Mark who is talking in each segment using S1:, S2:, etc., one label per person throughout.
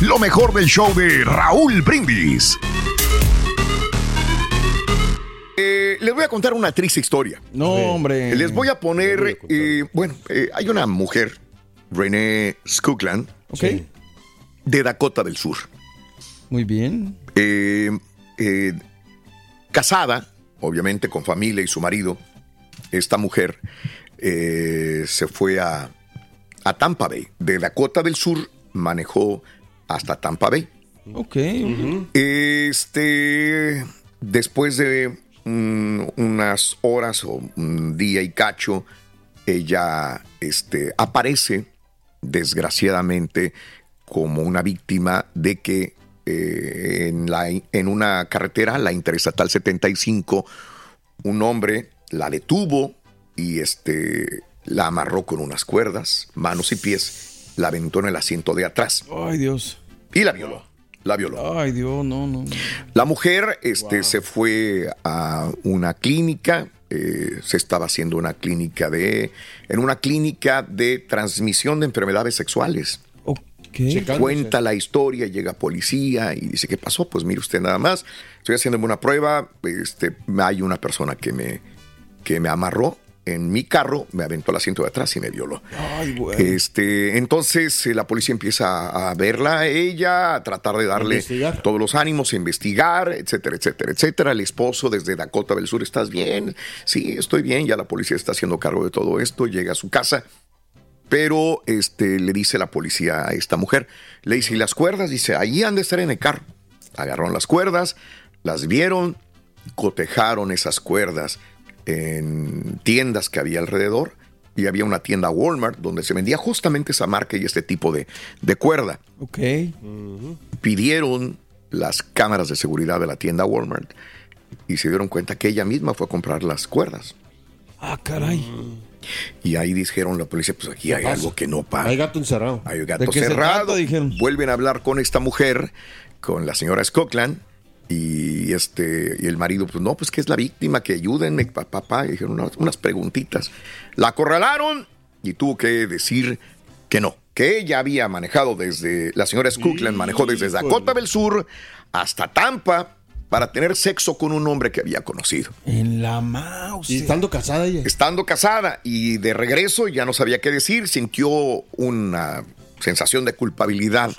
S1: Lo mejor del show de Raúl Brindis. Eh, les voy a contar una triste historia.
S2: No, hombre.
S1: Les voy a poner, eh, bueno, eh, hay una mujer, Renee Skookland,
S2: Ok.
S1: de Dakota del Sur.
S2: Muy bien.
S1: Eh, eh, casada, obviamente con familia y su marido, esta mujer eh, se fue a, a Tampa Bay. De Dakota del Sur manejó hasta Tampa Bay.
S2: Ok.
S1: Este, después de mm, unas horas o un día y cacho, ella este, aparece, desgraciadamente, como una víctima de que eh, en, la, en una carretera, la Interestatal 75, un hombre la detuvo y este, la amarró con unas cuerdas, manos y pies, la aventó en el asiento de atrás
S2: Ay, Dios.
S1: y la violó. La violó.
S2: Ay, Dios, no, no.
S1: La mujer este, se fue a una clínica, eh, se estaba haciendo una clínica de, en una clínica de transmisión de enfermedades sexuales.
S2: Ok.
S1: Cuenta la historia, llega policía y dice, ¿qué pasó? Pues mire usted nada más, estoy haciéndome una prueba, este, hay una persona que me, que me amarró en mi carro, me aventó al asiento de atrás y me violó.
S2: Ay.
S1: Este, entonces eh, la policía empieza a, a verla a ella, a tratar de darle
S3: Investigar.
S1: todos los ánimos, a investigar, etcétera, etcétera, etcétera. El esposo desde Dakota del Sur, ¿estás bien? Sí, estoy bien. Ya la policía está haciendo cargo de todo esto. Llega a su casa. Pero este, le dice la policía a esta mujer, le dice, ¿y las cuerdas? Dice, ahí han de estar en el carro. Agarraron las cuerdas, las vieron, cotejaron esas cuerdas en tiendas que había alrededor y había una tienda Walmart donde se vendía justamente esa marca y este tipo de, de cuerda.
S2: Ok.
S1: Pidieron las cámaras de seguridad de la tienda Walmart y se dieron cuenta que ella misma fue a comprar las cuerdas.
S2: Ah, caray.
S1: Y ahí dijeron la policía, pues aquí hay
S3: pasa?
S1: algo que no para.
S3: Hay gato encerrado.
S1: Hay un
S2: ¿De
S1: gato
S2: se
S1: cerrado.
S2: trata? Dijeron.
S1: Vuelven a hablar con esta mujer, con la señora Scotland. Y este y el marido, pues no, pues que es la víctima, que ayúdenme, pa- papá. Y dijeron unas, unas preguntitas. La acorralaron y tuvo que decir que no, que ella había manejado desde, la señora Scotland manejó desde Dakota del Sur hasta Tampa para tener sexo con un hombre que había conocido.
S2: En la mouse.
S3: Y estando casada ella.
S1: Estando casada y de regreso ya no sabía qué decir, sintió una sensación de culpabilidad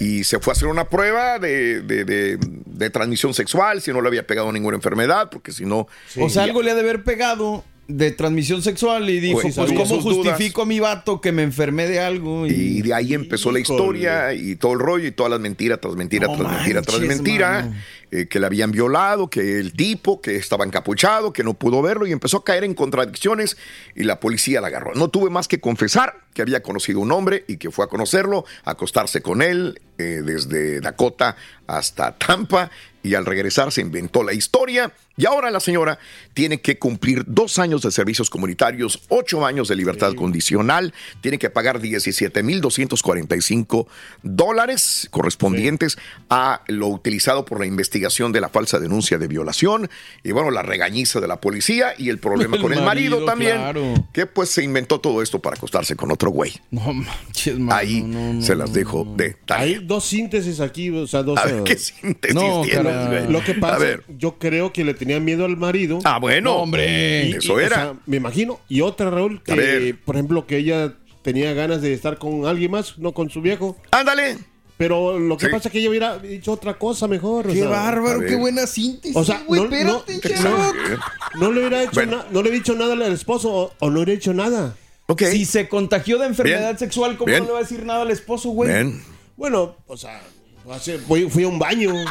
S1: y se fue a hacer una prueba de, de- de- de transmisión sexual, si no le había pegado ninguna enfermedad, porque si no...
S2: O sea, algo le ha de haber pegado de transmisión sexual y dijo,
S1: Pues,
S2: pues, ¿cómo
S1: dudas.
S2: justifico a mi vato que me enfermé de algo?
S1: Y de ahí empezó la historia y todo el rollo y todas las mentiras tras mentira
S2: No
S1: tras mentira tras
S2: manches,
S1: mentira. eh, que le habían violado, que el tipo que estaba encapuchado, que no pudo verlo y empezó a caer en contradicciones y la policía la agarró. No tuve más que confesar que había conocido un hombre y que fue a conocerlo, a acostarse con él eh, desde Dakota hasta Tampa y al regresar se inventó la historia y ahora la señora tiene que cumplir dos años de servicios comunitarios, ocho años de libertad condicional, tiene que pagar 17.245 dólares correspondientes a lo utilizado por la investigación de la falsa denuncia de violación y bueno, la regañiza de la policía y el problema
S2: El
S1: con el marido, también,
S2: claro.
S1: que pues se inventó todo esto para acostarse con otro güey.
S2: No manches, mano,
S1: Ahí
S2: no, no,
S1: se las dejo de tarea.
S3: Hay dos síntesis aquí, o sea, dos.
S1: A ver,
S3: eh,
S1: ¿qué síntesis
S2: No,
S1: tienes, güey?
S3: Lo que pasa,
S1: A ver.
S3: yo creo que le tenía miedo al marido.
S1: Ah, bueno.
S2: No, hombre.
S3: Y-
S1: eso
S3: y, o
S1: era.
S3: sea, me imagino. Y otra, Raúl, que, por ejemplo, que ella tenía ganas de estar con alguien más, no con su viejo.
S1: Ándale.
S3: Pero lo que
S1: Sí.
S3: pasa es que ella hubiera dicho otra cosa mejor. o
S2: Qué
S3: sea,
S2: bárbaro, qué buena síntesis.
S3: O sea,
S2: güey,
S3: no-
S2: espérate,
S3: no- no- No le hubiera hecho
S1: Bueno.
S3: na- no le he dicho nada al esposo o, o no le hubiera hecho nada.
S1: Ok.
S2: Si se contagió de enfermedad
S1: Bien.
S2: sexual, ¿cómo
S1: Bien.
S2: no le va a decir nada al esposo, güey?
S1: Ven.
S3: Bueno, o sea, fui a un baño.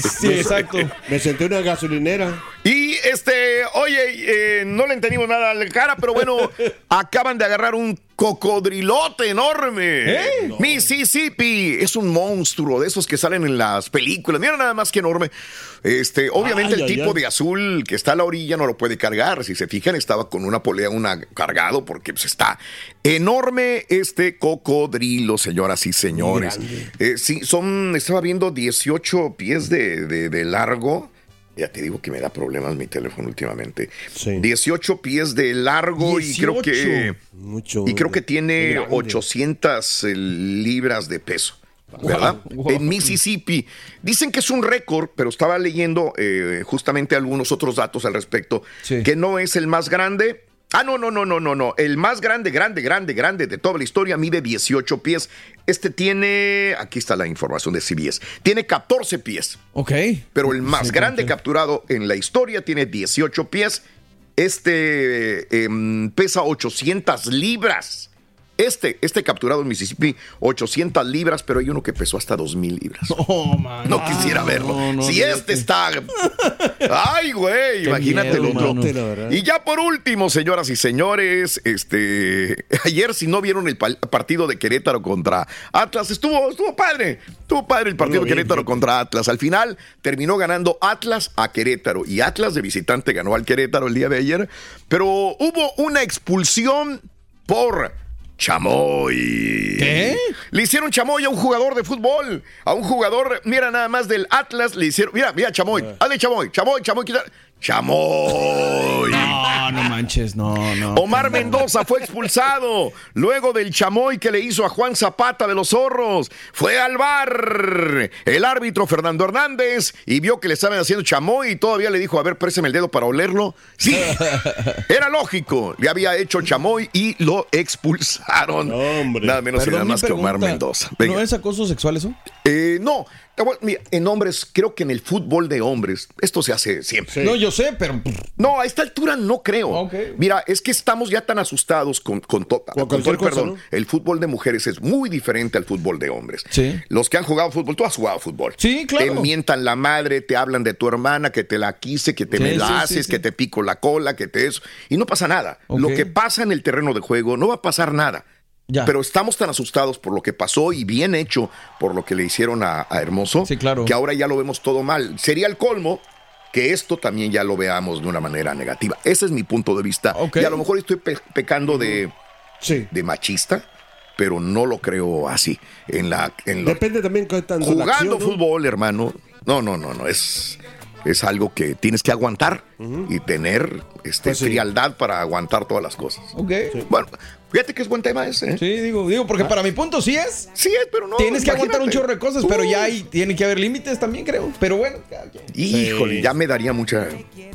S2: Sí, exacto.
S3: Me senté en una gasolinera.
S1: Y este, oye, eh, no le entendimos nada a la cara, pero bueno, acaban de agarrar un cocodrilote enorme.
S2: ¿Eh?
S1: Mississippi es un monstruo de esos que salen en las películas. Mira nada más que enorme. Este, obviamente
S3: Ay,
S1: el
S3: ay,
S1: tipo
S3: ay.
S1: de azul que está a la orilla no lo puede cargar. Si se fijan, estaba con una polea, una cargado, porque pues, está enorme este cocodrilo, señoras y señores. Eh, sí, son, estaba viendo 18 pies de, de- de largo. Ya te digo que me da problemas mi teléfono últimamente.
S3: Sí.
S1: 18 pies de largo y creo que
S2: 18.
S3: Mucho.
S1: y creo que tiene
S3: grande.
S1: 800 eh, libras de peso. ¿Verdad?
S2: Wow.
S1: En Mississippi. Dicen que es un récord, pero estaba leyendo eh, justamente algunos otros datos al respecto.
S2: Sí.
S1: Que no es el más grande. Ah, no, no, no, no, no, no. El más grande, grande, grande, grande de toda la historia mide 18 pies. Este tiene, aquí está la información de CBS, tiene 14 pies.
S2: Ok.
S1: Pero el más
S2: Sí,
S1: grande capturado en la historia tiene 18 pies. Este em, pesa 800 libras. Este, este capturado en Mississippi, 800 libras, pero hay uno que pesó hasta 2000 libras.
S2: Oh, man.
S1: No quisiera verlo.
S2: no, no,
S1: si este está. Ay, güey, imagínate el otro. Y ya por último, señoras y señores, este ayer si no vieron el partido de Querétaro contra Atlas, estuvo estuvo padre. Estuvo padre el partido de Querétaro contra Atlas. Al final terminó ganando Atlas a Querétaro y Atlas de visitante ganó al Querétaro el día de ayer, pero hubo una expulsión por chamoy.
S2: ¿Qué?
S1: Le hicieron chamoy a un jugador de fútbol, a un jugador, mira nada más del Atlas, le hicieron, mira, mira chamoy, hazle chamoy, chamoy, chamoy, quita- chamoy.
S2: No, no manches, no, no.
S1: Omar Mendoza fue expulsado luego del chamoy que le hizo a Juan Zapata de los Zorros. Fue al bar el árbitro Fernando Hernández y vio que le estaban haciendo chamoy y todavía le dijo, a ver, préstame el dedo para olerlo. Sí, era lógico. Le había hecho chamoy y lo expulsaron.
S3: Hombre.
S1: Nada menos y nada más que Omar. Mendoza. Venga.
S2: ¿No es acoso sexual eso?
S1: Eh, no, mira, en hombres, creo que en el fútbol de hombres, esto se hace siempre.
S2: No, yo sé, pero.
S1: No, a esta altura no creo. Mira, es que estamos ya tan asustados con, con, to- con todo el
S3: cosa,
S1: perdón.
S3: ¿no?
S1: El fútbol de mujeres es muy diferente al fútbol de hombres.
S2: Sí.
S1: Los que han jugado fútbol, tú has jugado fútbol.
S2: Sí, claro.
S1: Te mientan la madre, te hablan de tu hermana, que te la quise, que te
S2: Sí,
S1: me
S2: sí,
S1: la haces, que te pico la cola, que te eso. Y no pasa nada. Lo que pasa en el terreno de juego no va a pasar nada.
S2: Ya.
S1: Pero estamos tan asustados por lo que pasó y bien hecho por lo que le hicieron a, a Hermoso,
S2: Sí, claro.
S1: que ahora ya lo vemos todo mal. Sería el colmo que esto también ya lo veamos de una manera negativa. Ese es mi punto de vista. Y a lo mejor estoy pe- pecando de,
S3: Sí.
S1: de machista, pero no lo creo así. En la, en lo-
S3: Depende también qué la
S1: jugando
S3: acción, ¿no?
S1: fútbol, hermano. No, no, no, no. Es, es algo que tienes que aguantar y tener este,
S3: Pues sí.
S1: frialdad para aguantar todas las cosas.
S2: Ok.
S1: Bueno, fíjate que es buen tema ese. ¿eh?
S2: Sí, digo, digo, porque para mi punto sí es.
S1: Sí es, pero no.
S2: Tienes que aguantar un chorro de cosas, pero ya hay, tiene que haber límites también, creo. Pero bueno.
S1: Híjole, ya me daría mucha.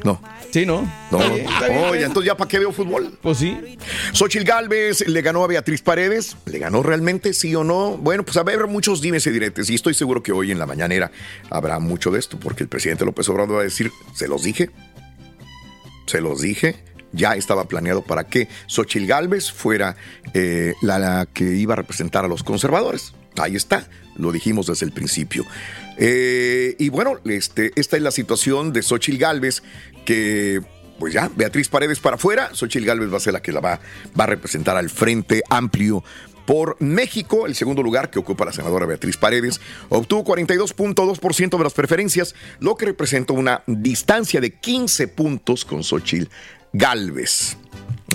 S1: No.
S2: Sí, ¿no?
S1: No, oye,
S2: bien.
S1: entonces ya para qué veo fútbol.
S2: Pues sí.
S1: Xochil Galvez le ganó a Beatriz Paredes. ¿Le ganó realmente, sí o no? Bueno, pues a ver, muchos dimes y diretes. Y estoy seguro que hoy en la mañanera habrá mucho de esto, porque el presidente López Obrador va a decir: Se los dije. Se los dije. ya estaba planeado para que Xochitl Gálvez fuera eh, la, que iba a representar a los conservadores. Ahí está, lo dijimos desde el principio. Eh, y bueno, este, esta es la situación de Xochitl Gálvez, que pues ya, Beatriz Paredes para afuera, Xochitl Gálvez va a ser la que la va a representar al Frente Amplio por México, el segundo lugar que ocupa la senadora Beatriz Paredes, obtuvo 42.2% de las preferencias, lo que representa una distancia de 15 puntos con Xochitl Gálvez.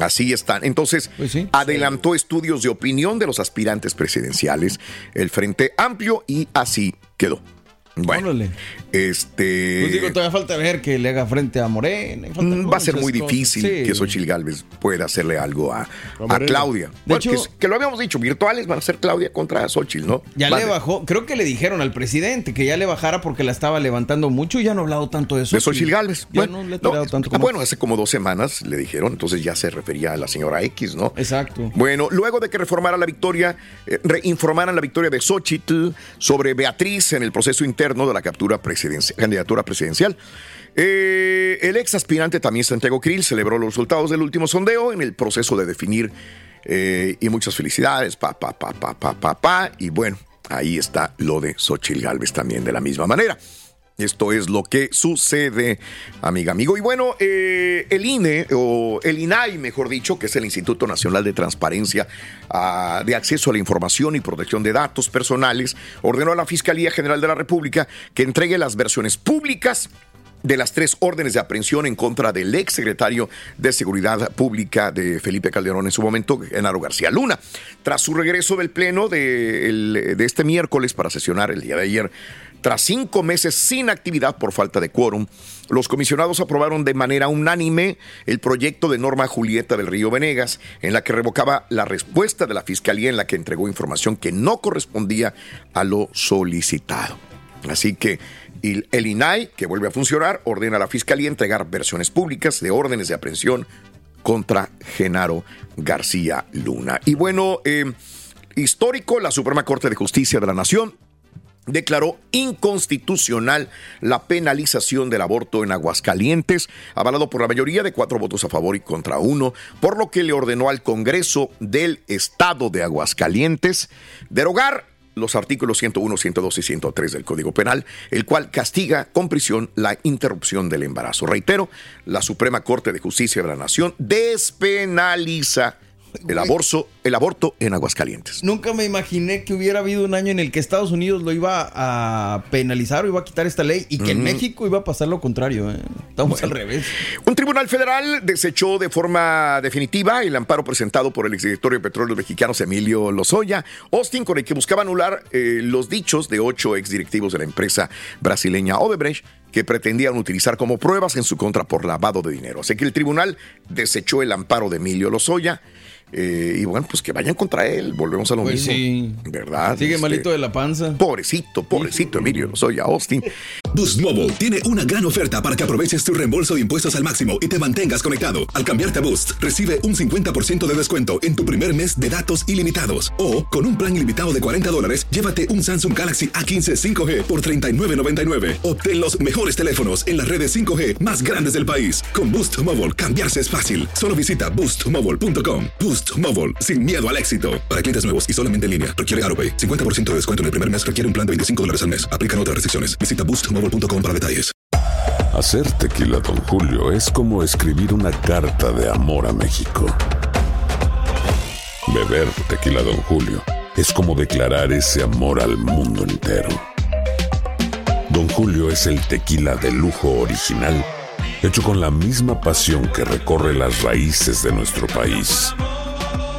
S1: Así están. Entonces, adelantó estudios de opinión de los aspirantes presidenciales, el Frente Amplio, y así quedó. Bueno, este.
S2: Pues digo, todavía falta ver que le haga frente a Morena.
S1: Mm, Va a ser muy difícil sí. que Xochitl Galvez pueda hacerle algo a, a Claudia. De bueno, hecho, que, que, lo habíamos dicho, virtuales van a ser Claudia contra Xochitl, ¿no?
S2: Ya le bajó, creo que le dijeron al presidente que ya le bajara porque la estaba levantando mucho y ya no ha hablado tanto de eso.
S1: De Xochitl Galvez.
S2: Ya bueno, no le ha no, tanto como...
S1: Bueno, hace como dos semanas le dijeron, entonces ya se refería a la señora X, ¿no?
S2: Exacto.
S1: Bueno, luego de que reformara la victoria, eh, reinformaran la victoria de Xochitl sobre Beatriz en el proceso interno de la captura candidatura presidencial. Eh, el ex aspirante también Santiago Krill celebró los resultados del último sondeo en el proceso de definir eh, y muchas felicidades, pa, pa, pa, pa, pa, pa, pa, y bueno, ahí está lo de Xochitl Galvez también de la misma manera. Esto es lo que sucede, amiga, amigo. Y bueno, eh, el INE, o el INAI, mejor dicho, que es el Instituto Nacional de Transparencia uh, de Acceso a la Información y Protección de Datos Personales, ordenó a la Fiscalía General de la República que entregue las versiones públicas de las tres órdenes de aprehensión en contra del ex secretario de Seguridad Pública de Felipe Calderón en su momento, Genaro García Luna. Tras su regreso del Pleno de este miércoles para sesionar el día de ayer, tras cinco meses sin actividad por falta de quórum, los comisionados aprobaron de manera unánime el proyecto de norma Julieta del Río Venegas, en la que revocaba la respuesta de la Fiscalía en la que entregó información que no correspondía a lo solicitado. Así que el INAI, que vuelve a funcionar, ordena a la Fiscalía entregar versiones públicas de órdenes de aprehensión contra Genaro García Luna. Y bueno, eh, histórico, la Suprema Corte de Justicia de la Nación declaró inconstitucional la penalización del aborto en Aguascalientes, avalado por la mayoría de cuatro votos a favor y contra uno, por lo que le ordenó al Congreso del Estado de Aguascalientes derogar los artículos 101, 102 y 103 del Código Penal, el cual castiga con prisión la interrupción del embarazo. Reitero, la Suprema Corte de Justicia de la Nación despenaliza el aborto, el aborto en Aguascalientes.
S2: Nunca me imaginé que hubiera habido un año en el que Estados Unidos lo iba a penalizar o iba a quitar esta ley y que en México iba a pasar lo contrario. ¿eh? Estamos al revés.
S1: Un tribunal federal desechó de forma definitiva el amparo presentado por el exdirector de Petróleos Mexicanos Emilio Lozoya Austin con el que buscaba anular eh, los dichos de ocho exdirectivos de la empresa brasileña Odebrecht que pretendían utilizar como pruebas en su contra por lavado de dinero. Así que el tribunal desechó el amparo de Emilio Lozoya. Eh, y bueno, pues que vayan contra él. Volvemos a lo
S2: pues
S1: mismo.
S2: Sí.
S1: ¿Verdad?
S2: Sigue este, malito de la panza.
S1: Pobrecito, pobrecito Emilio, soy a Austin.
S4: Boost Mobile tiene una gran oferta para que aproveches tu reembolso de impuestos al máximo y te mantengas conectado. Al cambiarte a Boost, recibe un 50% de descuento en tu primer mes de datos ilimitados. O, con un plan ilimitado de 40 dólares, llévate un Samsung Galaxy A15 5G por $39.99. Obtén los mejores teléfonos en las redes 5G más grandes del país. Con Boost Mobile, cambiarse es fácil. Solo visita boostmobile.com. Boost Mobile, sin miedo al éxito. Para clientes nuevos y solamente en línea, requiere AroPay. 50% de descuento en el primer mes requiere un plan de 25 dólares al mes. Aplican otras restricciones. Visita boostmobile.com para detalles.
S5: Hacer tequila, Don Julio, es como escribir una carta de amor a México. Beber tequila, Don Julio, es como declarar ese amor al mundo entero. Don Julio es el tequila de lujo original, hecho con la misma pasión que recorre las raíces de nuestro país.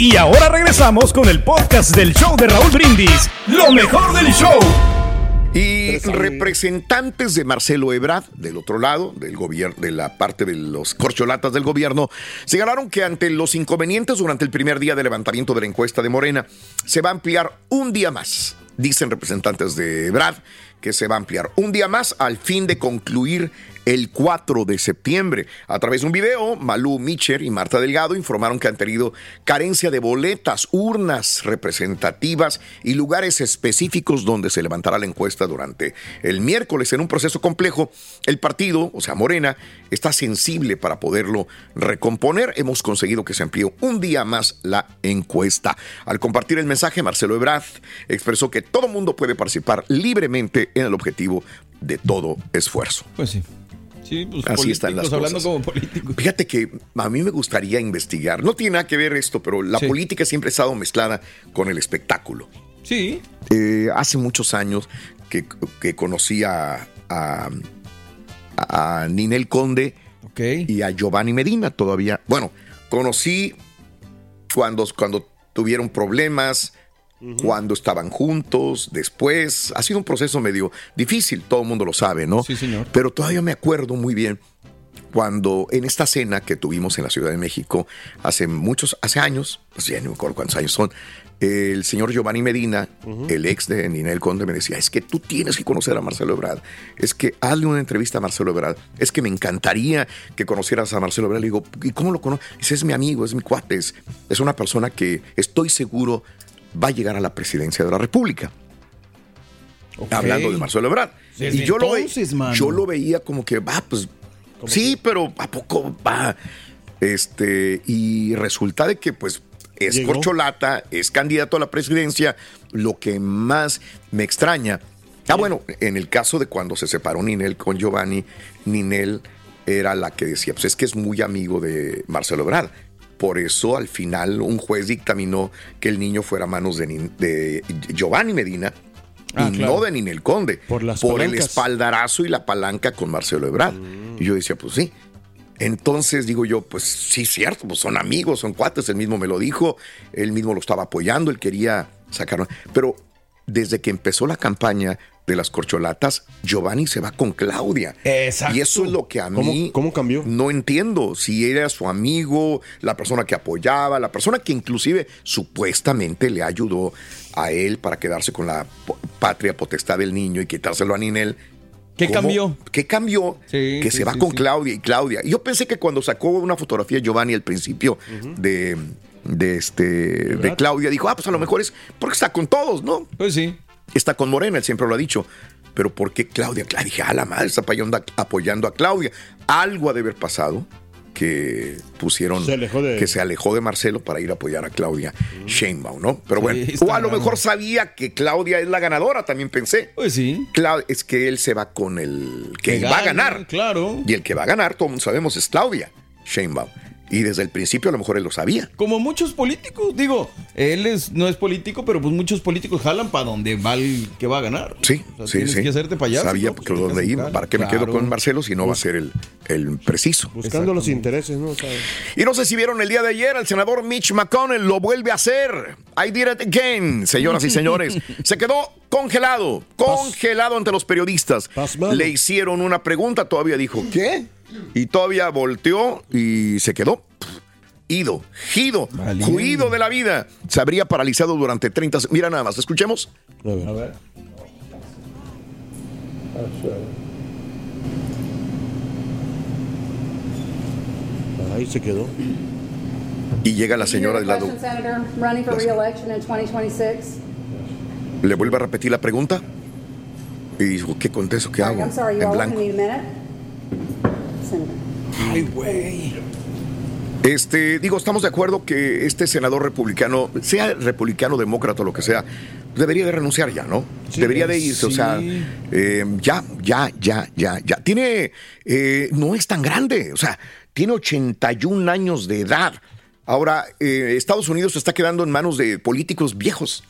S6: Y ahora regresamos con el podcast del show de Raúl Brindis. Lo mejor del show.
S1: Y representantes de Marcelo Ebrard, del otro lado, del gobierno, de la parte de los corcholatas del gobierno, señalaron que ante los inconvenientes durante el primer día de levantamiento de la encuesta de Morena, se va a ampliar un día más. Dicen representantes de Ebrard que se va a ampliar un día más al fin de concluir el 4 de septiembre. A través de un video, Malú Micher y Marta Delgado informaron que han tenido carencia de boletas, urnas representativas y lugares específicos donde se levantará la encuesta durante el miércoles. En un proceso complejo, el partido, o sea, Morena, está sensible para poderlo recomponer. Hemos conseguido que se amplíe un día más la encuesta. Al compartir el mensaje, Marcelo Ebrard expresó que todo mundo puede participar libremente en el objetivo de todo esfuerzo.
S2: Pues sí. Sí, pues
S1: Así están las
S2: políticos, hablando
S1: cosas.
S2: como políticos.
S1: Fíjate que a mí me gustaría investigar. No tiene nada que ver esto, pero la
S2: Sí.
S1: política siempre ha estado mezclada con el espectáculo.
S2: Sí.
S1: Eh, hace muchos años que, que conocí a, a, a Ninel Conde y a Giovanni Medina todavía. Bueno, conocí cuando, cuando tuvieron problemas, cuando estaban juntos, después. Ha sido un proceso medio difícil, todo el mundo lo sabe, ¿no?
S2: Sí, señor.
S1: Pero todavía me acuerdo muy bien cuando en esta cena que tuvimos en la Ciudad de México hace muchos, hace años, pues ya no me acuerdo cuántos años son, el señor Giovanni Medina, el ex de Ninel Conde, me decía, es que tú tienes que conocer a Marcelo Ebrard, es que hazle una entrevista a Marcelo Ebrard, es que me encantaría que conocieras a Marcelo Ebrard. Le digo, ¿y cómo lo conoces? Es mi amigo, es mi cuate, es, es una persona que estoy seguro va a llegar a la presidencia de la República. Hablando de Marcelo Ebrard.
S2: Desde
S1: y yo, lo, ve-
S2: entonces, mano.
S1: yo lo veía como que, va, pues, sí, pero ¿a poco va? Este, y resulta de que, pues, es
S3: Llegó.
S1: corcholata, es candidato a la presidencia. Lo que más me extraña. Ah, bueno, en el caso de cuando se separó Ninel con Giovanni, Ninel era la que decía, pues es que es muy amigo de Marcelo Ebrard. Por eso al final un juez dictaminó que el niño fuera a manos de, Nin- de Giovanni Medina
S3: Ah,
S1: y
S3: claro.
S1: no de Ninel Conde.
S3: Por las
S1: el espaldarazo y la palanca con Marcelo Ebrard. Y yo decía, pues sí. Entonces digo yo, pues sí, cierto, pues son amigos, son cuates, él mismo me lo dijo, él mismo lo estaba apoyando, él quería sacarlo. Pero desde que empezó la campaña de las corcholatas, Giovanni se va con Claudia.
S2: Exacto.
S1: Y eso es lo que a
S3: ¿Cómo-
S1: mí
S3: cómo cambió?
S1: no entiendo. Si era su amigo, la persona que apoyaba, la persona que inclusive supuestamente le ayudó a él para quedarse con la patria potestad del niño y quitárselo a Ninel.
S2: ¿Qué
S1: ¿Cómo?
S2: cambió?
S1: ¿Qué cambió?
S2: Sí,
S1: que
S2: sí,
S1: se va
S2: sí,
S1: con. Claudia y Claudia. Y yo pensé que cuando sacó una fotografía Giovanni al principio de, de, este, de Claudia, dijo, ah, pues a lo mejor es porque está con todos, ¿no?
S2: Pues sí.
S1: Está con Morena, él siempre lo ha dicho. Pero ¿por qué Claudia? Claudia, dije, a la madre, está apoyando a, apoyando a Claudia. Algo ha de haber pasado que pusieron,
S3: Se alejó de-
S1: que se alejó de Marcelo para ir a apoyar a Claudia Sheinbaum, ¿no? Pero bueno, o a lo mejor sabía que Claudia es la ganadora, también pensé.
S2: Pues sí.
S1: Clau- es que él se va con el que
S2: Que
S1: va a ganar.
S2: Claro.
S1: Y el que va a ganar, todo el mundo sabemos, es Claudia Sheinbaum. Y desde el principio a lo mejor él lo sabía.
S2: Como muchos políticos, digo, él es, no es político, pero pues muchos políticos jalan para donde va el que va a ganar.
S1: Sí,
S2: O sea,
S1: sí,
S2: tienes
S1: sí.
S2: que hacerte payaso.
S1: Sabía
S2: ¿no?
S1: que
S2: Pues,
S1: dónde iba. ¿Para qué me quedo con Marcelo si no va a ser el, el preciso?
S3: Buscando los intereses, ¿no?
S1: Y no sé si vieron el día de ayer, el senador Mitch McConnell lo vuelve a hacer. I did it again, señoras y señores. Se quedó congelado, congelado ante los periodistas.
S3: Pasmado.
S1: Le hicieron una pregunta, todavía dijo, ¿qué? Y todavía volteó y se quedó. Ido, gido,
S2: Valiente.
S1: juido de la vida. Se habría paralizado durante 30 se- Mira nada más, escuchemos.
S3: a ver.
S2: A ver.
S3: Ahí se quedó.
S1: Y llega la señora del lado.
S6: Question, Senator, running for
S1: Yes.
S6: re-election in 2026.
S1: Le vuelve a repetir la pregunta. Y dijo, ¿qué contesto? ¿Qué hago? En blanco.
S2: Ay, güey.
S1: Este, digo, estamos de acuerdo que este senador republicano, sea republicano, demócrata o lo que sea, debería de renunciar ya, ¿no?
S2: Sí,
S1: debería de irse, o sea, eh, ya, ya, ya, ya, ya. Tiene, eh, no es tan grande, o sea, tiene 81 años de edad. Ahora, eh, Estados Unidos se está quedando en manos de políticos viejos.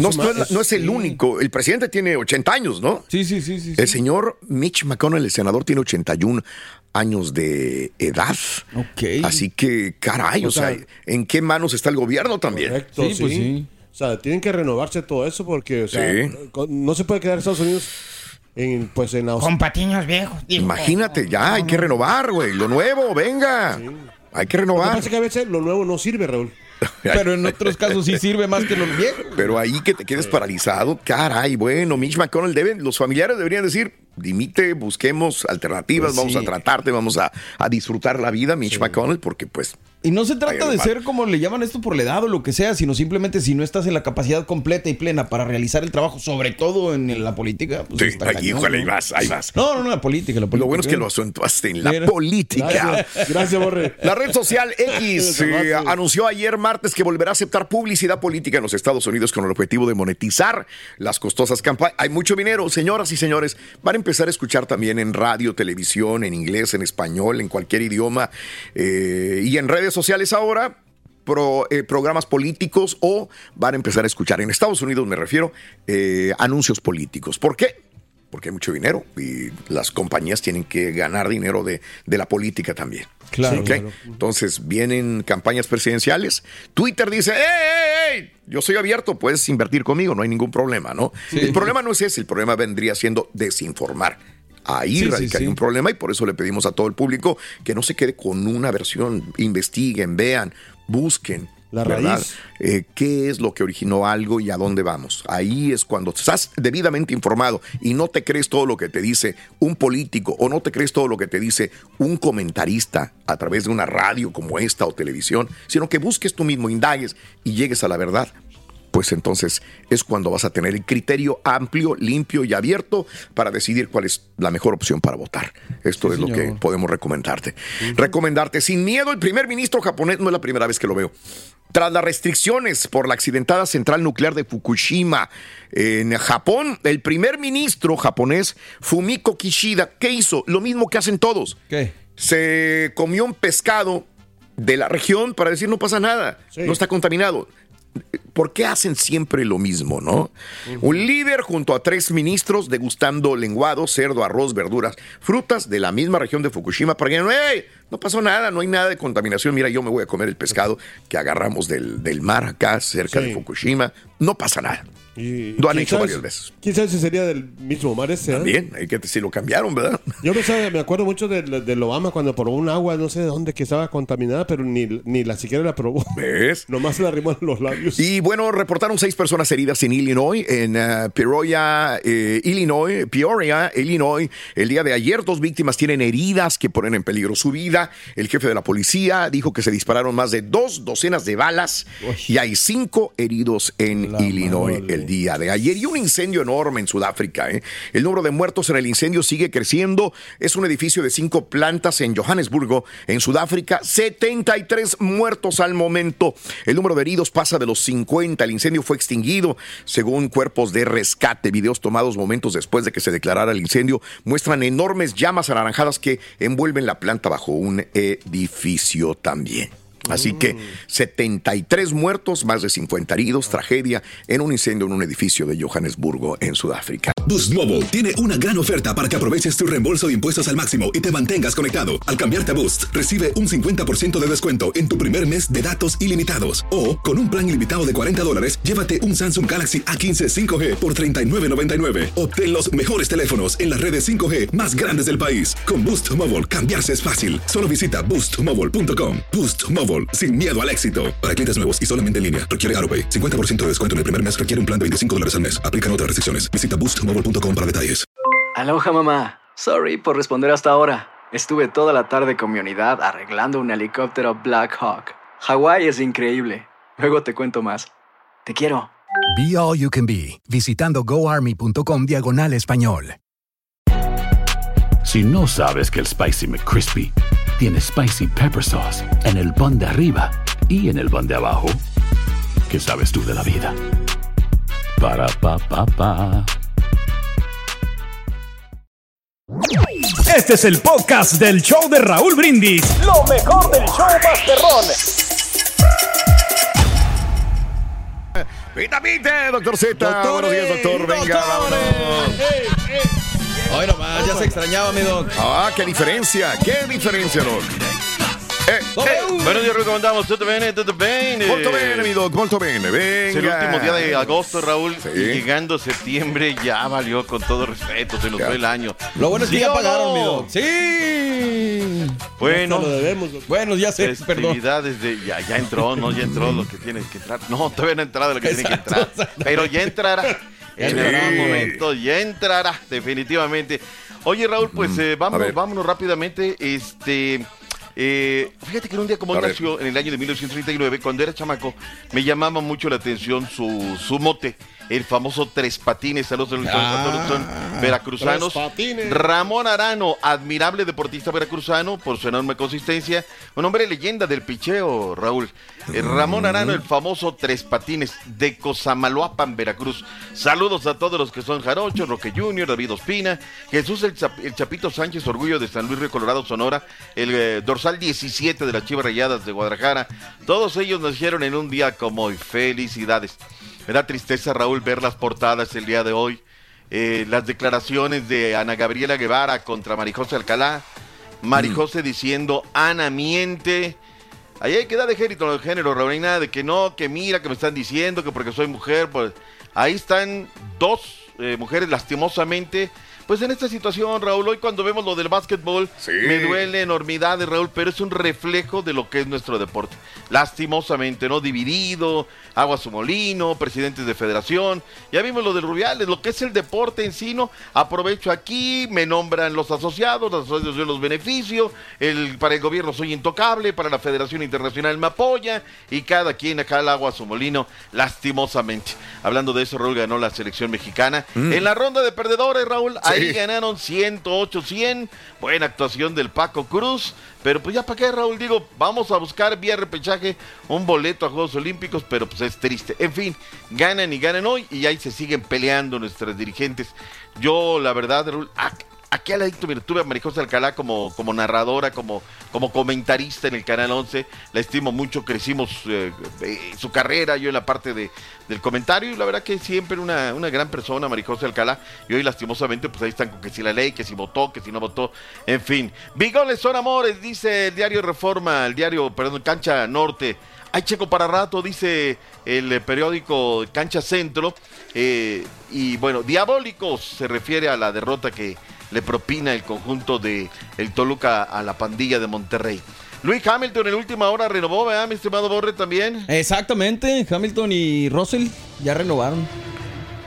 S1: No,
S3: Es
S1: no es,
S3: más-
S1: no es el único. El presidente tiene 80 años, ¿no?
S2: Sí, sí, sí, sí.
S1: El
S2: sí.
S1: señor Mitch McConnell, el senador, tiene 81 años de edad.
S2: Ok.
S1: Así que, caray, o,
S3: O
S1: sea,
S3: sea,
S1: ¿en qué manos está el gobierno también?
S3: Correcto,
S2: Sí, pues sí.
S3: O sea, tienen que renovarse todo eso porque, o sea, no se puede quedar Estados Unidos en, pues, en Aus-
S7: Con patiños viejos. digo.
S1: Imagínate, ya hay que renovar, güey. Lo nuevo, venga. Hay que
S3: Lo que
S1: renovar.
S3: pasa es que a veces lo nuevo no sirve, Raúl.
S2: Pero en otros casos sí sirve más que los viejos.
S1: Pero ahí que te quedes paralizado, caray, bueno, Mitch McConnell deben, los familiares deberían decir, dimite, busquemos alternativas,
S2: Pues
S1: vamos
S2: sí.
S1: a tratarte, vamos a, a disfrutar la vida, Mitch McConnell, porque pues
S2: Y no se trata de ser como le llaman esto por la edad o lo que sea, sino simplemente si no estás en la capacidad completa y plena para realizar el trabajo, sobre todo en la política. Pues
S1: Sí,
S2: está
S1: ahí,
S2: cañón,
S1: híjole,
S2: ¿no?
S1: ahí vas, ahí vas.
S2: No, no, no, la política, la política.
S1: Lo bueno es que lo acentuaste en la
S2: Mira.
S1: política.
S3: Gracias, gracias, Borre.
S1: La red social X eh, anunció ayer martes que volverá a aceptar publicidad política en los Estados Unidos con el objetivo de monetizar las costosas campañas. Hay mucho dinero, señoras y señores. Van a empezar a escuchar también en radio, televisión, en inglés, en español, en cualquier idioma eh, y en redes sociales ahora. pro- eh, programas políticos o van a empezar a escuchar en Estados Unidos, me refiero, eh, anuncios políticos. ¿Por qué? Porque hay mucho dinero y las compañías tienen que ganar dinero de, de la política también.
S2: Claro.
S1: Entonces vienen campañas presidenciales. Twitter dice, ¡Ey, ey, ey! Yo soy abierto, puedes invertir conmigo, no hay ningún problema, ¿no?
S2: Sí.
S1: El problema no es ese, el problema vendría siendo desinformar. Ahí
S2: Sí, sí,
S1: radica
S2: sí.
S1: un problema y por eso le pedimos a todo el público que no se quede con una versión, investiguen, vean, busquen.
S3: La
S1: ¿verdad?
S3: raíz.
S1: Eh, qué es lo que originó algo y a dónde vamos. Ahí es cuando estás debidamente informado y no te crees todo lo que te dice un político o no te crees todo lo que te dice un comentarista a través de una radio como esta o televisión, sino que busques tú mismo, indagues y llegues a la verdad. Pues entonces es cuando vas a tener el criterio amplio, limpio y abierto para decidir cuál es la mejor opción para votar. Esto
S2: Sí,
S1: es lo que podemos recomendarte. Recomendarte sin miedo. El primer ministro japonés no es la primera vez que lo veo. Tras las restricciones por la accidentada central nuclear de Fukushima en Japón, el primer ministro japonés Fumiko Kishida, ¿qué hizo? Lo mismo que hacen todos.
S2: ¿Qué?
S1: Se comió un pescado de la región para decir no pasa nada,
S3: Sí.
S1: no está contaminado. ¿Por qué hacen siempre lo mismo, no? Un líder junto a tres ministros degustando lenguado, cerdo, arroz, verduras, frutas de la misma región de Fukushima para que no, "Ey, no pasó nada, no hay nada de contaminación. Mira, yo me voy a comer el pescado que agarramos del, del mar acá, cerca
S3: Sí.
S1: de Fukushima. No pasa nada.
S3: Y-
S1: Lo han
S3: ¿quién
S1: hecho
S3: sabe
S1: varias
S3: si-
S1: veces.
S3: ¿Quién sabe si sería del mismo mar ese? eh?
S1: También, hay que si lo cambiaron, ¿verdad?
S3: Yo me, sabe- me acuerdo mucho del, del Obama cuando probó un agua, no sé de dónde, que estaba contaminada, pero ni, ni la siquiera la probó.
S1: ¿Ves?
S3: Nomás se la arrimó en los labios.
S1: Y bueno, reportaron seis personas heridas en Illinois, en eh, Peoria, eh, Illinois, Peoria, Illinois. El día de ayer, dos víctimas tienen heridas que ponen en peligro su vida. El jefe de la policía dijo que se dispararon más de dos docenas de balas y hay cinco heridos en Illinois día de ayer. Y un incendio enorme en Sudáfrica. ¿eh? El número de muertos en el incendio sigue creciendo. Es un edificio de cinco plantas en Johannesburgo, en Sudáfrica. 73 muertos al momento. El número de heridos pasa de los 50. El incendio fue extinguido según cuerpos de rescate. Videos tomados momentos después de que se declarara el incendio muestran enormes llamas anaranjadas que envuelven la planta bajo un edificio también. Así que 73 muertos, más de 50 heridos, tragedia en un incendio en un edificio de Johannesburgo, en Sudáfrica.
S4: Boost Mobile tiene una gran oferta para que aproveches tu reembolso de impuestos al máximo y te mantengas conectado. Al cambiarte a Boost, recibe un 50% de descuento en tu primer mes de datos ilimitados. O, con un plan ilimitado de 40 dólares, llévate un Samsung Galaxy A15 5G por $39.99. Obtén los mejores teléfonos en las redes 5G más grandes del país. Con Boost Mobile, cambiarse es fácil. Solo visita boostmobile.com. Boost Mobile, sin miedo al éxito. Para clientes nuevos y solamente en línea, requiere AroPay. 50% de descuento en el primer mes requiere un plan de 25 dólares al mes. Aplican otras restricciones. Visita boostmobile.com para detalles.
S8: Aloha mamá. Sorry por responder hasta ahora. Estuve toda la tarde con mi unidad arreglando un helicóptero Black Hawk. Hawái es increíble. Luego te cuento más. Te quiero.
S9: Be All You Can Be, visitando goarmy.com diagonal español.
S10: Si no sabes que el Spicy McCrispy tiene Spicy Pepper Sauce en el pan de arriba y en el pan de abajo, ¿qué sabes tú de la vida? Para, pa, pa, pa.
S11: Este es el podcast del show de Raúl Brindis. Lo mejor del show Masterrón.
S1: Pita, pita, doctor Z. Buenos días, doctor. Venga, vámonos.
S2: Ay, nomás, ya se extrañaba, mi doc.
S1: Ah, qué diferencia, qué diferencia, Doc.
S7: Buenos días, Raúl, ¿cómo andamos? ¿Tutto bene? ¿Tutto bene?
S1: Molto bene, mi doc, molto bene. Venga.
S7: Es el último día de agosto, Raúl. Y llegando septiembre ya valió con todo respeto, se nos fue el año.
S2: Lo bueno es que
S7: ¿Sí
S2: ya pagaron,
S7: no?
S2: mi doc. Sí.
S7: Bueno,
S2: Ya lo debemos. Bueno, ya sé, perdón.
S7: de ya, ya entró, no, ya entró lo que tiene que entrar. No, todavía no ha entrado lo que tiene que entrar. Pero ya entrará. En algún momento ya entrará, definitivamente. Oye, Raúl, pues eh, vámonos, vámonos rápidamente. Este. eh, fíjate que en un día como hoy nació en el año de 1939, cuando era chamaco, me llamaba mucho la atención su, su mote, el famoso Tres Patines. Saludos a los- a todos los que son veracruzanos. Ramón Arano, admirable deportista veracruzano por su enorme consistencia, un hombre leyenda del picheo, Raúl. Eh, Ramón Arano, el famoso Tres Patines de Cosamaloapan, Veracruz. Saludos a todos los que son Jarocho, Roque Junior, David Ospina, Jesús el, Chap- el Chapito Sánchez, orgullo de San Luis Río Colorado, Sonora, el eh, dorsal 17 de las Chivas Rayadas de Guadalajara. Todos ellos nacieron en un día como hoy. Felicidades. Me da tristeza, Raúl, ver las portadas el día de hoy. Eh, las declaraciones de Ana Gabriela Guevara contra Marijose Alcalá. Marijose diciendo, Ana miente. Ahí hay que dar de género, de género, Raúl. Hay nada de que no, que mira, que me están diciendo, que porque soy mujer. Pues ahí están dos eh, mujeres lastimosamente. Pues en esta situación, Raúl, hoy cuando vemos lo del básquetbol, me duele enormidades, Raúl, pero es un reflejo de lo que es nuestro deporte. Lastimosamente, ¿no? Dividido, agua su molino, presidentes de federación. Ya vimos lo del Rubiales, lo que es el deporte en sí, ¿no? Aprovecho aquí, me nombran los asociados, los asociados yo los beneficio, el, para el gobierno soy intocable, para la Federación Internacional me apoya, y cada quien acá el agua a su molino, lastimosamente. Hablando de eso, Raúl ganó la selección mexicana.
S1: Mm.
S7: En la ronda de perdedores, Raúl, ahí ganaron 108-100. Buena actuación del Paco Cruz. Pero pues ya para qué, Raúl, digo, vamos a buscar vía repechaje un boleto a Juegos Olímpicos, pero pues es triste. En fin, ganan y ganan hoy y ahí se siguen peleando nuestras dirigentes. Yo, la verdad, Raúl, aquí adicto, mira, tuve a Marijosa Alcalá como, como narradora, como, como comentarista en el Canal 11. La estimo mucho, crecimos eh, eh, su carrera, yo en la parte de, del comentario. Y la verdad que siempre una, una gran persona, Marijosa Alcalá. Y hoy, lastimosamente, pues ahí están con que si la ley, que si votó, que si no votó. En fin, bigoles son amores, dice el diario Reforma, el diario, perdón, Cancha Norte. Hay checo para rato, dice el periódico Cancha Centro. eh, y bueno, diabólicos se refiere a la derrota que le propina el conjunto de el Toluca a la pandilla de Monterrey. Luis Hamilton en última hora renovó, ¿verdad, mi estimado Borre también?
S2: Exactamente, Hamilton y Russell ya renovaron.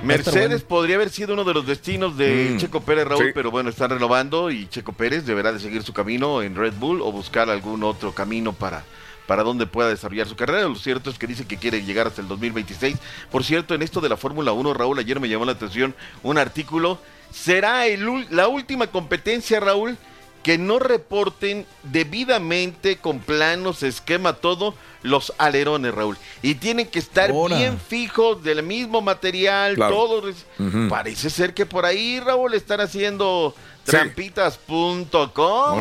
S7: Mercedes
S2: bueno.
S7: podría haber sido uno de los destinos de
S1: Mm,
S7: Checo Pérez, Raúl,
S1: sí.
S7: pero bueno, están renovando y Checo Pérez deberá de seguir su camino en Red Bull o buscar algún otro camino para, para donde pueda desarrollar su carrera. Lo cierto es que dice que quiere llegar hasta el 2026. Por cierto, en esto de la Fórmula 1, Raúl, ayer me llamó la atención un artículo. Será el ul- la última competencia, Raúl, que no reporten debidamente con planos, esquema, todo, los alerones, Raúl. Y tienen que estar bien fijos, del mismo material,
S1: Claro.
S7: todo. Parece ser que por ahí, Raúl, están haciendo
S1: Sí.
S7: trampitas.com.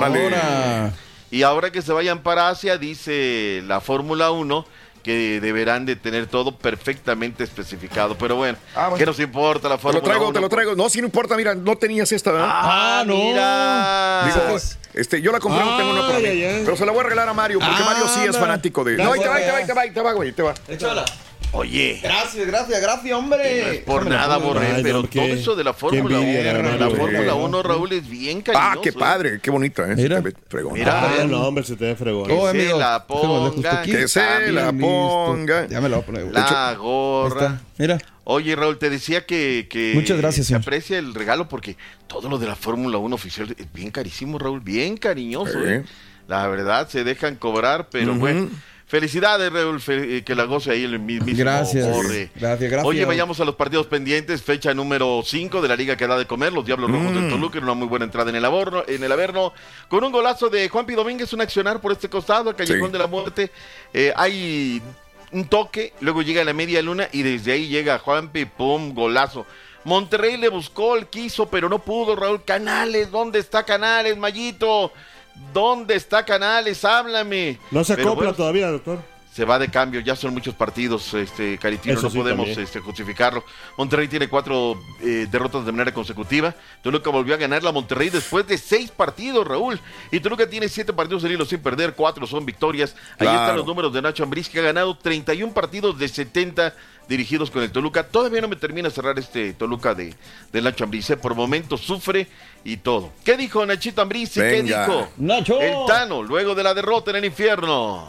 S7: Y ahora que se vayan para Asia, dice la Fórmula 1 que deberán de tener todo perfectamente especificado. Pero bueno,
S1: Ah, bueno.
S7: ¿qué nos importa la
S1: Te
S7: Fórmula
S1: lo traigo,
S7: 1?
S1: te lo traigo. No, si no importa, mira, no tenías esta, ¿verdad?
S7: Ah,
S2: Ah, no.
S7: mira.
S1: Digo, este, yo la compré, no tengo una para mí.
S3: Ay.
S1: Pero se la voy a regalar a Mario, porque
S2: Ah,
S1: Mario sí es fanático de. No, ahí te va, ahí te va, ahí te va, te güey, te va.
S2: Échala.
S7: Oye,
S2: Gracias, gracias, gracias,
S7: no
S2: hombre.
S7: es por
S2: Déjame
S7: nada. Borré,
S3: Ay,
S7: pero
S3: no,
S7: todo eso de la Fórmula 1,
S3: envidia, la
S7: la,
S3: verdad,
S7: Fórmula
S1: güey.
S7: 1, Raúl, es bien cariñoso.
S1: Ah, qué
S7: ¿eh?
S1: padre, qué bonita, ¿eh?
S2: Mira.
S1: Se fregona.
S7: Mira.
S3: Ah, no, hombre, se te ve fregón.
S7: Que
S2: Oh,
S7: se
S2: amigo,
S7: la ponga,
S2: aquí.
S1: Que se la ponga.
S2: Ya me la voy a poner.
S7: La gorra.
S2: Mira.
S7: Oye, Raúl, te decía que, que
S2: Muchas gracias,
S7: se
S2: señor.
S7: aprecia el regalo porque todo lo de la Fórmula 1 oficial es bien carísimo, Raúl, bien cariñoso. ¿eh? La verdad, se dejan cobrar, pero bueno. Felicidades, Raúl, eh, que la goce ahí el mismo
S2: Gracias. Gracias, gracias.
S7: Oye, vayamos a los partidos pendientes. Fecha número 5 de la Liga que da de comer. Los Diablos Rojos
S1: Mm.
S7: del Toluca en una muy buena entrada en el, aborno, en el Averno. Con un golazo de Juanpi Domínguez, un accionar por este costado, el Callejón
S1: Sí.
S7: de la Muerte. Eh, hay un toque, luego llega la media luna y desde ahí llega Juanpi, pum, golazo. Monterrey le buscó, el quiso, pero no pudo, Raúl. Canales, ¿dónde está Canales, Mayito? ¿Dónde está Canales? Háblame.
S3: No se acopla
S7: bueno,
S3: todavía, doctor.
S7: Se va de cambio, ya son muchos partidos, este Caritino,
S3: Eso
S7: no
S3: sí,
S7: podemos
S3: también.
S7: este, justificarlo. Monterrey tiene cuatro eh, derrotas de manera consecutiva. Toluca volvió a ganar la Monterrey después de seis partidos, Raúl. Y Toluca tiene siete partidos en hilo sin perder, cuatro son victorias. Ahí están los números de Nacho Ambriz, que ha ganado 31 partidos de 70 dirigidos con el Toluca. Todavía no me termina cerrar este Toluca de, de Nacho Ambriz. ¿eh? Por momentos sufre y todo. ¿Qué dijo Nachito Ambriz? ¿Y ¿Qué dijo?
S2: Nacho.
S7: El Tano, luego de la derrota en el infierno.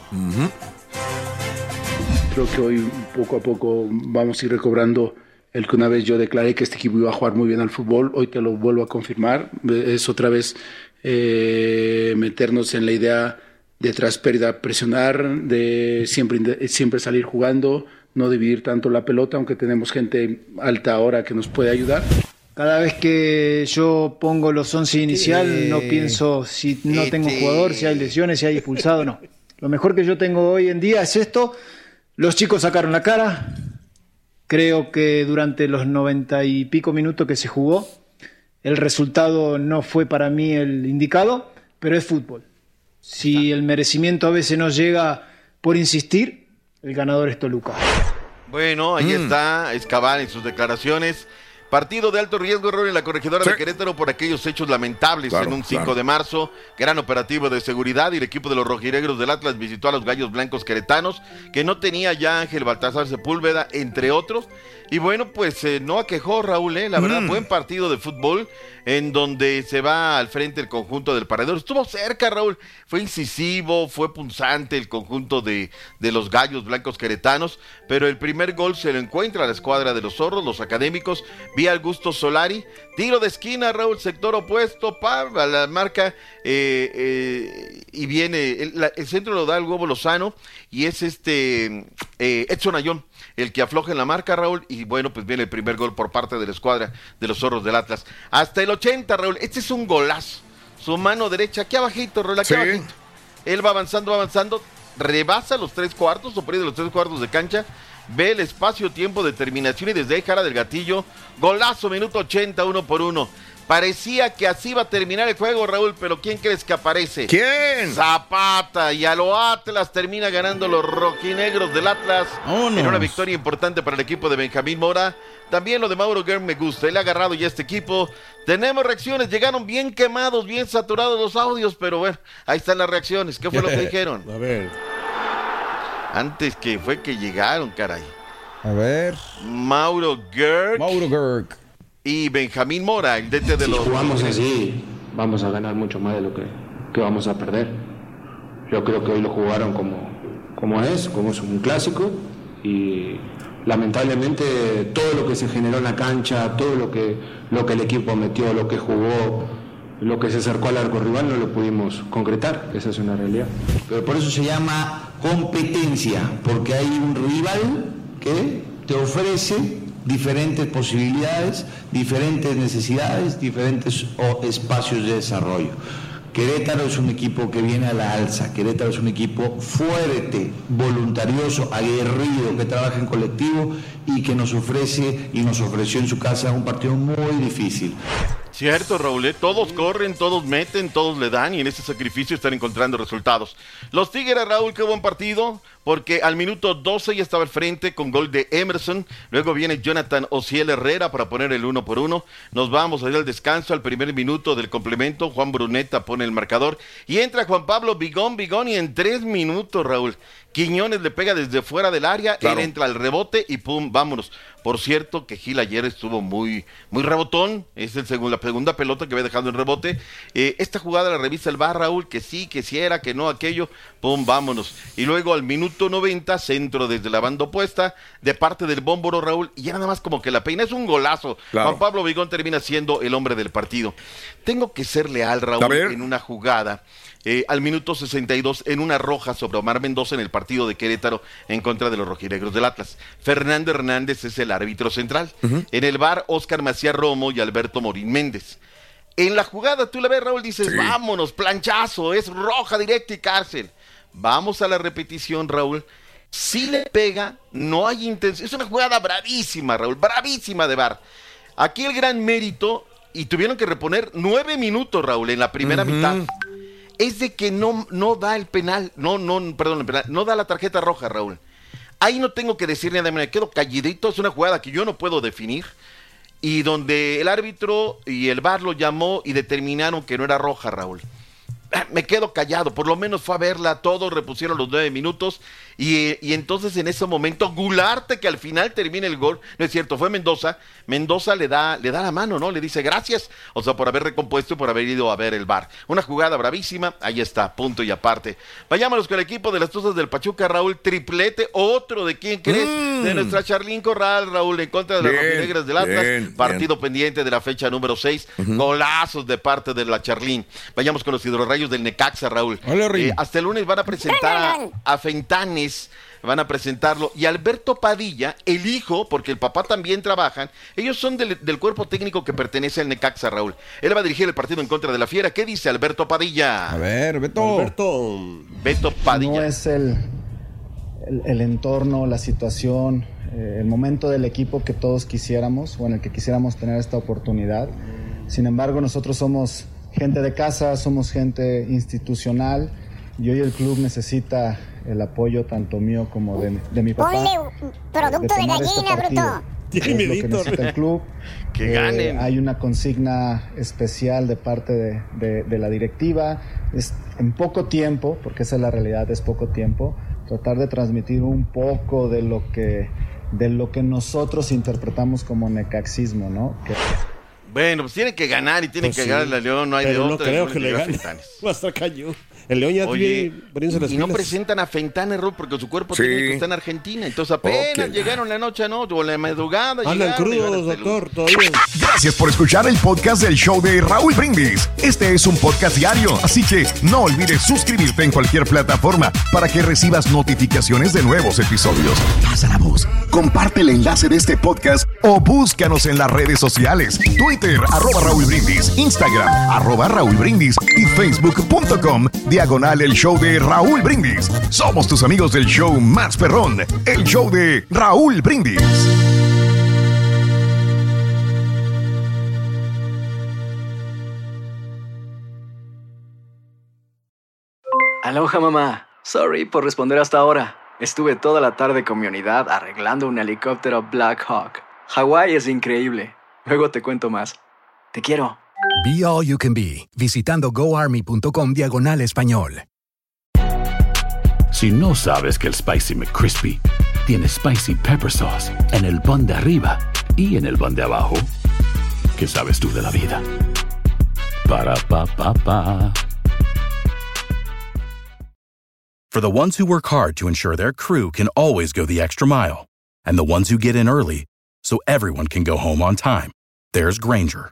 S12: Creo que hoy poco a poco vamos a ir recobrando el que una vez yo declaré que este equipo iba a jugar muy bien al fútbol. Hoy te lo vuelvo a confirmar. Es otra vez eh, meternos en la idea de tras pérdida presionar, de siempre, siempre salir jugando, no dividir tanto la pelota, aunque tenemos gente alta ahora que nos puede ayudar.
S13: Cada vez que yo pongo los 11 inicial,
S12: Eh,
S13: no pienso si no tengo
S12: este-
S13: jugador, si hay lesiones, si hay expulsado, no. Lo mejor que yo tengo hoy en día es esto. Los chicos sacaron la cara. Creo que durante los 90 y pico minutos que se jugó, el resultado no fue para mí el indicado, pero es fútbol. Si el merecimiento a veces no llega por insistir, el ganador es Toluca.
S7: Bueno, ahí está Escabal en sus declaraciones. Partido de alto riesgo, error en la corregidora de Querétaro por aquellos hechos lamentables
S1: Claro,
S7: en un 5
S1: claro.
S7: de marzo. Gran operativo de seguridad y el equipo de los rojinegros del Atlas visitó a los gallos blancos queretanos, que no tenía ya Ángel Baltasar Sepúlveda, entre otros. Y bueno, pues eh, no aquejó Raúl, eh, la verdad,
S1: Mm.
S7: buen partido de fútbol en donde se va al frente el conjunto del paredor. Estuvo cerca, Raúl, fue incisivo, fue punzante el conjunto de, de los gallos blancos queretanos, pero el primer gol se lo encuentra la escuadra de los zorros, los académicos, vía Augusto Solari, tiro de esquina, Raúl, sector opuesto, pa, a la marca, eh, eh, y viene, el, la- el centro lo da el huevo Lozano, y es este eh, Edson Ayón el que afloja en la marca, Raúl, y bueno, pues viene el primer gol por parte de la escuadra de los zorros del Atlas. Hasta el 80, Raúl, este es un golazo. Su mano derecha, aquí abajito, Raúl, aquí
S1: Sí.
S7: abajito. Él va avanzando, va avanzando, rebasa los tres cuartos, o de los tres cuartos de cancha, ve el espacio, tiempo, determinación y desde ahí jala del gatillo. Golazo, minuto 80, uno por uno. Parecía que así iba a terminar el juego, Raúl, pero ¿quién crees que aparece?
S1: ¿Quién?
S7: Zapata. Y a lo Atlas termina ganando los rojinegros del Atlas. En una victoria importante para el equipo de Benjamín Mora. También lo de Mauro Guerra me gusta. Él ha agarrado ya este equipo. Tenemos reacciones. Llegaron bien quemados, bien saturados los audios, pero bueno, ahí están las reacciones. ¿Qué fue lo que dijeron?
S3: A ver.
S7: Antes que fue que llegaron, caray.
S2: A ver.
S7: Mauro Gerg.
S2: Mauro Gerg.
S7: Y Benjamín Mora, el DT de
S14: si
S7: los.
S14: jugamos así, vamos a ganar mucho más de lo que, que vamos a perder. Yo creo que hoy lo jugaron como, como es, como es un clásico, y lamentablemente todo lo que se generó en la cancha, todo lo que, lo que el equipo metió, lo que jugó, lo que se acercó al arco rival, no lo pudimos concretar, esa es una realidad.
S15: Pero por eso se llama competencia, porque hay un rival que te ofrece diferentes posibilidades, diferentes necesidades, diferentes espacios de desarrollo. Querétaro es un equipo que viene a la alza, Querétaro es un equipo fuerte, voluntarioso, aguerrido, que trabaja en colectivo y que nos ofrece y nos ofreció en su casa un partido muy difícil.
S7: Cierto, Raúl, ¿eh? todos corren, todos meten, todos le dan y en ese sacrificio están encontrando resultados. Los Tigres, Raúl, qué buen partido, porque al minuto 12 ya estaba al frente con gol de Emerson, luego viene Jonathan Ociel Herrera para poner el uno por uno. Nos vamos a ir al descanso al primer minuto del complemento, Juan Bruneta pone el marcador y entra Juan Pablo Bigón, Bigón y en tres minutos, Raúl, Quiñones le pega desde fuera del área,
S1: Claro.
S7: él entra al rebote y pum, vámonos. Por cierto, que Gil ayer estuvo muy, muy rebotón. Es el segundo, la segunda pelota que había dejado en rebote. Eh, esta jugada la revisa el bar, Raúl, que sí, que sí era, que no aquello. Pum, vámonos. Y luego al minuto 90, centro desde la banda opuesta, de parte del bómboro, Raúl. Y ya nada más como que la peina. Es un golazo.
S1: Claro.
S7: Juan Pablo Vigón termina siendo el hombre del partido. Tengo que ser leal, Raúl, en una jugada. Eh, al minuto 62 en una roja sobre Omar Mendoza en el partido de Querétaro en contra de los rojinegros del Atlas. Fernando Hernández es el árbitro central. En el bar, Oscar Macías Romo y Alberto Morín Méndez. En la jugada, tú la ves, Raúl, dices, vámonos, planchazo, es roja directa y cárcel. Vamos a la repetición, Raúl. Si le pega, no hay intención. Es una jugada bravísima, Raúl, bravísima de bar. Aquí el gran mérito, y tuvieron que reponer nueve minutos, Raúl, en la primera mitad. Es de que no, no da el penal, no, no, perdón, el penal, no da la tarjeta roja, Raúl. Ahí no tengo que decir nada, me quedo calladito, es una jugada que yo no puedo definir y donde el árbitro y el VAR lo llamó y determinaron que no era roja, Raúl. Me quedo callado, por lo menos fue a verla, todos repusieron los nueve minutos y, y entonces en ese momento Gularte que al final termina el gol, no es cierto, fue Mendoza, Mendoza le da, le da la mano, ¿no? Le dice gracias, o sea, por haber recompuesto y por haber ido a ver el bar. Una jugada bravísima, ahí está, punto y aparte. Vayámonos con el equipo de las Tuzas del Pachuca, Raúl, triplete, otro de quién crees,
S1: Mm.
S7: de nuestra Charlín Corral, Raúl, en contra de las
S1: Bien,
S7: del Atlas,
S1: bien,
S7: partido pendiente de la fecha número 6, golazos de parte de la Charlín. Vayamos con los hidrorrayos del Necaxa, Raúl. Eh, hasta el lunes van a presentar a, a Fentanes, van a presentarlo. Y Alberto Padilla, el hijo, porque el papá también trabajan, ellos son del, del cuerpo técnico que pertenece al Necaxa, Raúl. Él va a dirigir el partido en contra de la Fiera. ¿Qué dice Alberto Padilla?
S2: A ver, Beto.
S3: Alberto.
S7: Beto Padilla.
S16: No es el, el, el entorno, la situación, eh, el momento del equipo que todos quisiéramos o en el que quisiéramos tener esta oportunidad. Sin embargo, nosotros somos gente de casa, somos gente institucional y hoy el club necesita el apoyo tanto mío como de, de mi papá.
S17: Ponle un producto de
S16: tomar este
S17: gallina, bruto.
S16: Es lo que necesita el club.
S7: Que
S16: Eh,
S7: ganen.
S16: hay una consigna especial de parte de, de- de la directiva. Es en poco tiempo, porque esa es la realidad, es poco tiempo, tratar de transmitir un poco de lo que de lo que nosotros interpretamos como necaxismo, ¿no? Que-
S7: Bueno, pues tienen que ganar y tienen
S3: Pues
S7: que
S3: sí,
S7: ganar la León, no hay de
S3: pero no
S7: otra.
S3: creo
S7: y
S3: que le
S7: llega
S3: gane.
S7: Fentanes.
S3: Va a estar cañón. El León ya
S7: Oye,
S3: tiene las
S7: y no presentan a Fentanes, Ro, porque su cuerpo
S3: Sí.
S7: técnico está en Argentina. Entonces apenas llegaron la noche noche o la madrugada.
S3: Andan crudos, doctor, todavía.
S18: Gracias por escuchar el podcast del show de Raúl Brindis. Este es un podcast diario, así que no olvides suscribirte en cualquier plataforma para que recibas notificaciones de nuevos episodios. Pasa la voz, comparte el enlace de este podcast o búscanos en las redes sociales. Twitter, arroba Raúl Brindis, Instagram, arroba Raúl Brindis y facebook.com, diagonal el show de Raúl Brindis. Somos tus amigos del show más perrón, el show de Raúl Brindis.
S8: Aloha mamá. Sorry por responder hasta ahora. Estuve toda la tarde con mi unidad arreglando un helicóptero Black Hawk. Hawái es increíble. Luego te cuento más. Te quiero.
S9: Be All You Can Be, visitando goarmy.com diagonal español.
S10: Si no sabes que el Spicy McCrispy tiene Spicy Pepper Sauce en el pan de arriba y en el pan de abajo, ¿qué sabes tú de la vida? Para, pa, pa, pa.
S19: For the ones who work hard to ensure their crew can always go the extra mile, and the ones who get in early so everyone can go home on time, there's Granger,